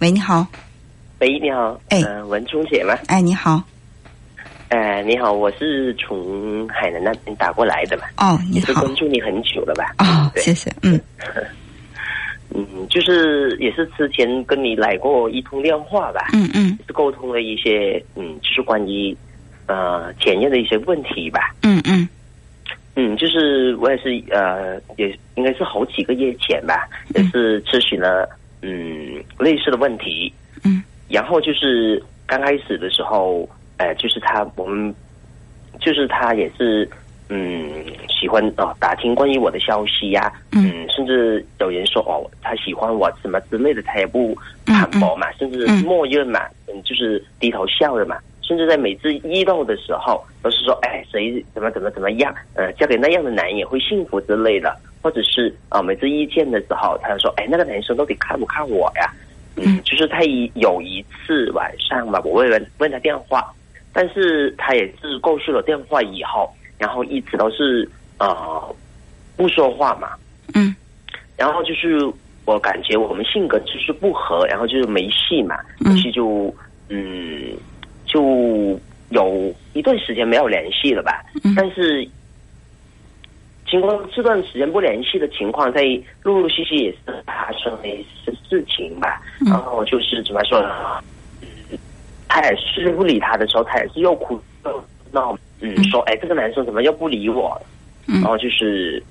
喂，你好。喂，你好。哎，文聪姐吗？哎，你好。哎，你好，我是从海南那边打过来的嘛。哦，你好。是关注你很久了吧？哦，谢谢。嗯。嗯，就是也是之前跟你来过一通电话吧。嗯嗯。是沟通了一些嗯，就是关于呃检验的一些问题吧。嗯嗯。嗯，就是我也是呃，也应该是好几个月前吧，也是咨询了嗯类似的问题，嗯，然后就是刚开始的时候，呃，就是他我们就是他也是嗯喜欢哦打听关于我的消息呀，嗯，甚至有人说哦他喜欢我什么之类的，他也不反驳嘛，甚至默认嘛，嗯，就是低头笑着嘛。甚至在每次遇到的时候，都是说：“哎，谁怎么怎么怎么样？呃，嫁给那样的男人也会幸福之类的。”或者是啊，每次遇见的时候，他就说：“哎，那个男生到底看不看我呀？”嗯，就是他一有一次晚上嘛，我问问他电话，但是他也是过去了电话以后，然后一直都是呃不说话嘛。嗯，然后就是我感觉我们性格就是不合，然后就是没戏嘛，于是就嗯。就有一段时间没有联系了吧，但是经过这段时间不联系的情况，在陆陆续续也是发生了一些事情吧。然后就是怎么说呢？他也是不理他的时候，他也是又哭又闹，嗯，说哎，这个男生怎么又不理我？然后就是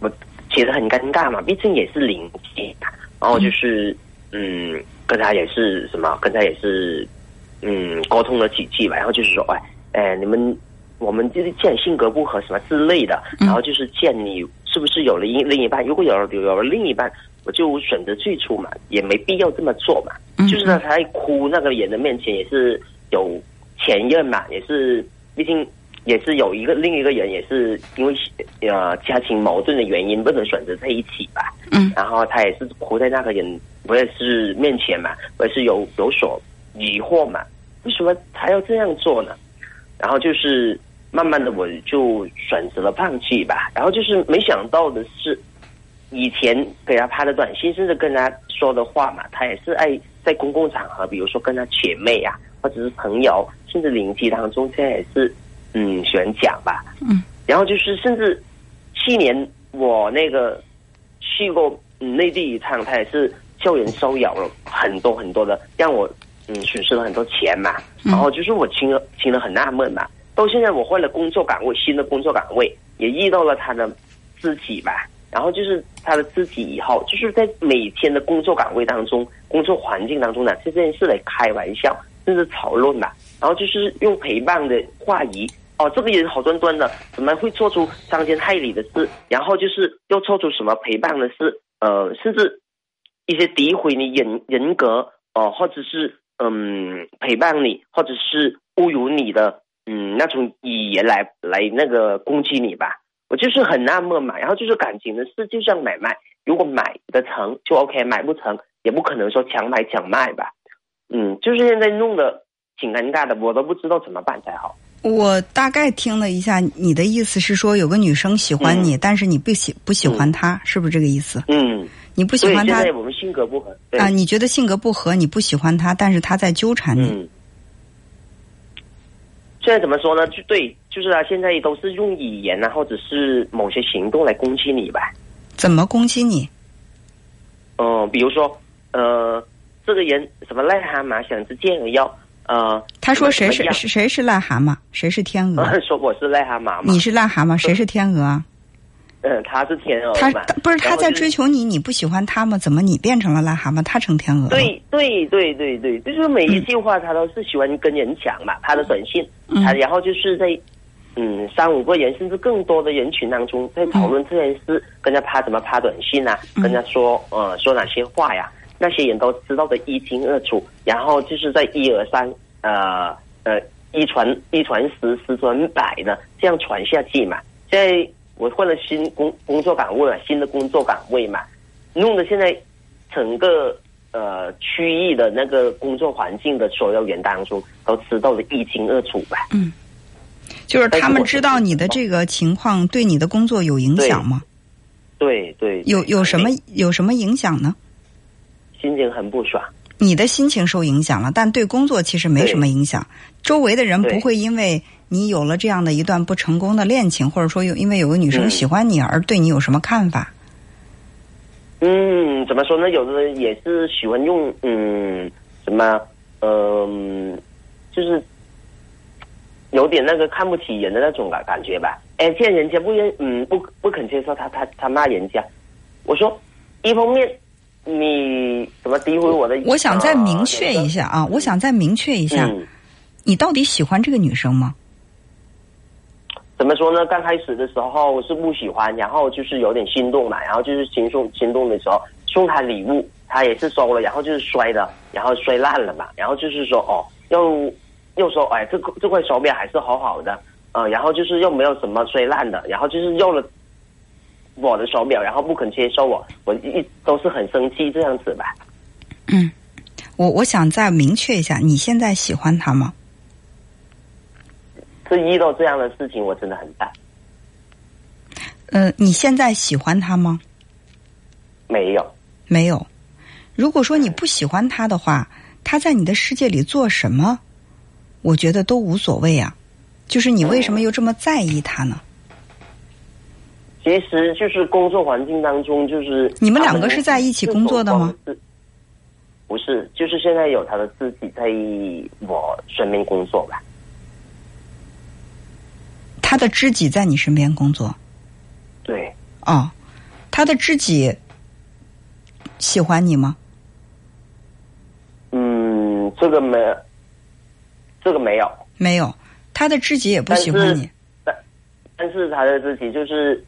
我觉得很尴尬嘛，毕竟也是邻居，然后就是嗯，跟他也是什么，跟他也是。嗯，沟通了几句吧，然后就是说，哎，哎，你们，我们就是见性格不合什么之类的，然后就是见你是不是有了另另一半？如果有了有了另一半，我就选择退出嘛，也没必要这么做嘛。就是他在哭那个人的面前，也是有前任嘛，也是毕竟也是有一个另一个人，也是因为呃家庭矛盾的原因不能选择在一起吧。嗯，然后他也是哭在那个人，我也是面前嘛，我也是有有所疑惑嘛。为什么他要这样做呢？然后就是慢慢的，我就选择了放弃吧。然后就是没想到的是，以前给他发的短信，甚至跟他说的话嘛，他也是爱在公共场合，比如说跟他姐妹啊，或者是朋友，甚至邻居当中，现在也是嗯喜欢讲吧。嗯。然后就是甚至去年我那个去过内地一趟，他也是叫人收养了很多很多的，让我。嗯，损失了很多钱嘛，然后就是我听了听了很纳闷嘛。到现在我换了工作岗位，新的工作岗位也遇到了他的知己吧。然后就是他的知己以后，就是在每天的工作岗位当中、工作环境当中呢，就这件事来开玩笑，甚至讨论吧。然后就是用陪伴的话语，哦，这个人好端端的，怎么会做出伤天害理的事？然后就是又做出什么陪伴的事？呃，甚至一些诋毁你人人格哦，或者是。嗯，陪伴你，或者是侮辱你的，嗯，那种语言来来那个攻击你吧，我就是很纳闷嘛。然后就是感情的事，就像买卖，如果买得成就 OK，买不成也不可能说强买强卖吧。嗯，就是现在弄得挺尴尬的，我都不知道怎么办才好。我大概听了一下，你的意思是说有个女生喜欢你，但是你不喜不喜欢她，是不是这个意思？嗯。你不喜欢他，我们性格不合啊！你觉得性格不合，你不喜欢她，但是她在纠缠你。嗯，现在怎么说呢？就对，就是啊，现在都是用语言啊，或者是某些行动来攻击你吧。怎么攻击你？嗯，比如说，呃，这个人什么癞蛤蟆想吃天鹅腰，呃，他说谁是谁是癞蛤蟆，谁是天鹅？说我是癞蛤蟆，你是癞蛤蟆，谁是天鹅？嗯，他是天鹅。他不是他在追求你，你不喜欢他吗？怎么你变成了癞蛤蟆，他成天鹅？对对对对对，就是每一句话他都是喜欢跟人讲嘛。他的短信，他然后就是在嗯三五个人甚至更多的人群当中在讨论这件事，跟他发怎么发短信啊，跟他说呃说哪些话呀，那些人都知道的一清二楚。然后就是在一而三呃呃一传一传十十传百的这样传下去嘛，在。我换了新工工作岗位嘛，新的工作岗位嘛，弄得现在整个呃区域的那个工作环境的所有人当中都知道的一清二楚吧。嗯，就是他们知道你的这个情况对你的工作有影响吗？对对。有有什么有什么影响呢？心情很不爽。你的心情受影响了，但对工作其实没什么影响。周围的人不会因为你有了这样的一段不成功的恋情，或者说有因为有个女生喜欢你而对你有什么看法。嗯，怎么说呢？有的人也是喜欢用嗯什么嗯，就是有点那个看不起人的那种感感觉吧。哎，见人家不愿嗯不不肯接受他他他骂人家，我说一方面你怎么诋毁我的？我想再明确一下啊，我想再明确一下，你到底喜欢这个女生吗？怎么说呢？刚开始的时候是不喜欢，然后就是有点心动嘛，然后就是心动心动的时候送她礼物，她也是收了，然后就是摔的，然后摔烂了嘛，然后就是说哦，又又说哎，这这块手表还是好好的，呃，然后就是又没有什么摔烂的，然后就是用了我的手表，然后不肯接受我，我一都是很生气这样子吧。嗯，我我想再明确一下，你现在喜欢他吗？是遇到这样的事情，我真的很怕。嗯，你现在喜欢他吗？没有，没有。如果说你不喜欢他的话，他在你的世界里做什么，我觉得都无所谓啊。就是你为什么又这么在意他呢？其实就是工作环境当中，就是你们两个是在一起工作的吗？不是，就是现在有他的自己在我身边工作吧。他的知己在你身边工作，对，哦，他的知己喜欢你吗？嗯，这个没，这个没有，没有，他的知己也不喜欢你。但但是他的知己就是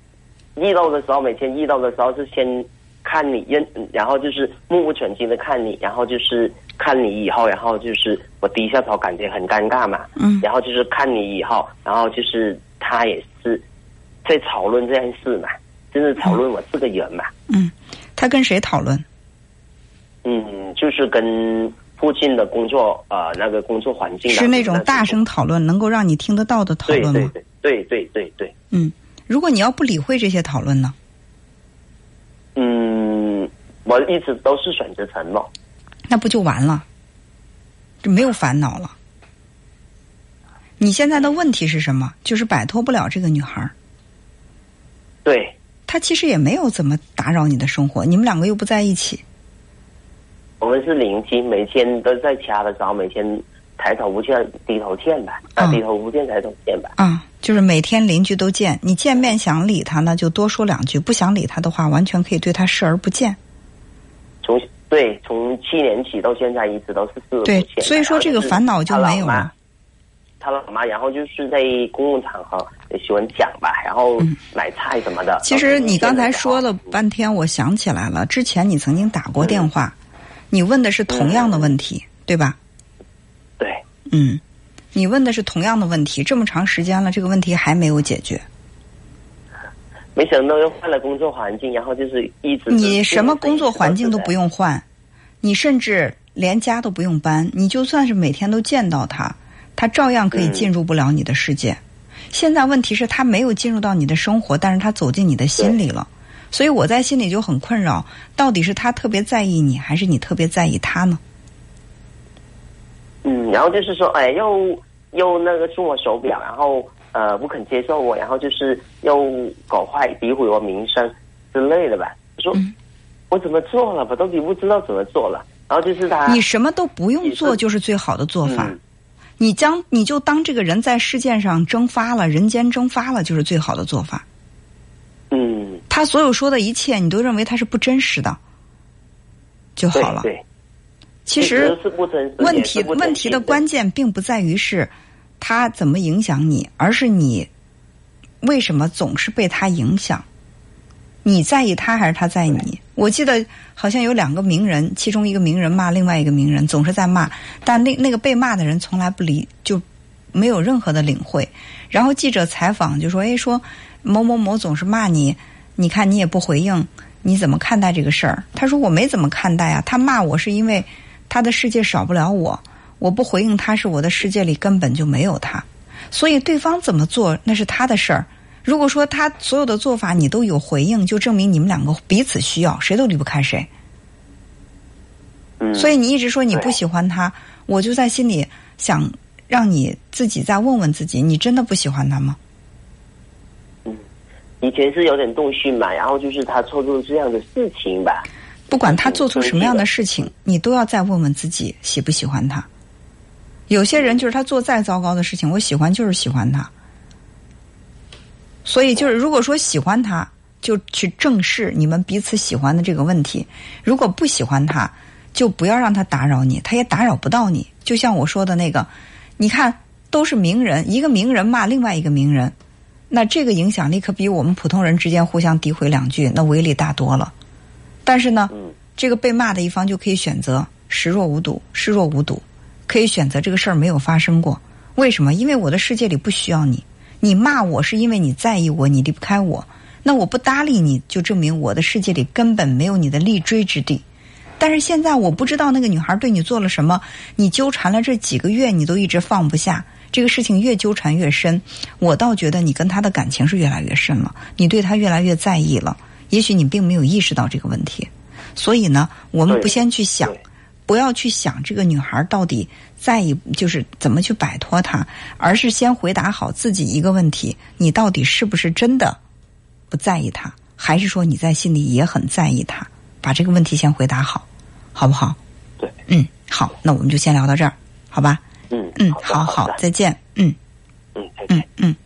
遇到的时候，每天遇到的时候是先看你认，然后就是目不转睛的看你，然后就是看你以后，然后就是我低下头，感觉很尴尬嘛。嗯，然后就是看你以后，然后就是。他也是在讨论这件事嘛，就是讨论我这个人嘛。嗯，他跟谁讨论？嗯，就是跟附近的工作呃那个工作环境。是那种大声讨论，能够让你听得到的讨论吗？对对对对对对。嗯，如果你要不理会这些讨论呢？嗯，我一直都是选择沉默。那不就完了？就没有烦恼了。你现在的问题是什么？就是摆脱不了这个女孩儿。对，她其实也没有怎么打扰你的生活，你们两个又不在一起。我们是邻居，每天都在家的时候，每天抬头不见低头见吧，啊，低头不见抬头见吧。啊，就是每天邻居都见，你见面想理他呢，就多说两句；不想理他的话，完全可以对他视而不见。从对，从七年起到现在，一直都是视而不见。对，所以说这个烦恼就没有了。他老妈，然后就是在公共场合也喜欢讲吧，然后买菜什么的。其实你刚才说了半天，我想起来了，之前你曾经打过电话，你问的是同样的问题，对吧？对。嗯，你问的是同样的问题，这么长时间了，这个问题还没有解决。没想到又换了工作环境，然后就是一直。你什么工作环境都不用换，你甚至连家都不用搬，你就算是每天都见到他。他照样可以进入不了你的世界。现在问题是，他没有进入到你的生活，但是他走进你的心里了。所以我在心里就很困扰：到底是他特别在意你，还是你特别在意他呢？嗯，然后就是说，哎，又又那个送我手表，然后呃不肯接受我，然后就是又搞坏、诋毁我名声之类的吧。我说我怎么做了？我到底不知道怎么做了。然后就是他，你什么都不用做，就是最好的做法。你将你就当这个人在世界上蒸发了，人间蒸发了，就是最好的做法。嗯，他所有说的一切，你都认为他是不真实的，就好了。对，其实问题问题的关键并不在于是他怎么影响你，而是你为什么总是被他影响。你在意他还是他在意你？我记得好像有两个名人，其中一个名人骂另外一个名人，总是在骂，但那那个被骂的人从来不理，就没有任何的领会。然后记者采访就说：“哎，说某某某总是骂你，你看你也不回应，你怎么看待这个事儿？”他说：“我没怎么看待啊，他骂我是因为他的世界少不了我，我不回应他是我的世界里根本就没有他，所以对方怎么做那是他的事儿。”如果说他所有的做法你都有回应，就证明你们两个彼此需要，谁都离不开谁。所以你一直说你不喜欢他，我就在心里想让你自己再问问自己：你真的不喜欢他吗？嗯，以前是有点动心嘛，然后就是他做出这样的事情吧。不管他做出什么样的事情，你都要再问问自己喜不喜欢他。有些人就是他做再糟糕的事情，我喜欢就是喜欢他。所以就是如果说喜欢他，就去正视你们彼此喜欢的这个问题；如果不喜欢他，就不要让他打扰你，他也打扰不到你。就像我说的那个，你看都是名人，一个名人骂另外一个名人，那这个影响力可比我们普通人之间互相诋毁两句那威力大多了。但是呢，这个被骂的一方就可以选择视若无睹，视若无睹。可以选择这个事儿没有发生过，为什么？因为我的世界里不需要你。你骂我是因为你在意我，你离不开我。那我不搭理你，就证明我的世界里根本没有你的立锥之地。但是现在我不知道那个女孩对你做了什么，你纠缠了这几个月，你都一直放不下。这个事情越纠缠越深，我倒觉得你跟她的感情是越来越深了，你对她越来越在意了。也许你并没有意识到这个问题，所以呢，我们不先去想。不要去想这个女孩到底在意，就是怎么去摆脱她，而是先回答好自己一个问题：你到底是不是真的不在意她，还是说你在心里也很在意她？把这个问题先回答好，好不好？对，嗯，好，那我们就先聊到这儿，好吧？嗯嗯，好好，再见，嗯嗯，再见，嗯。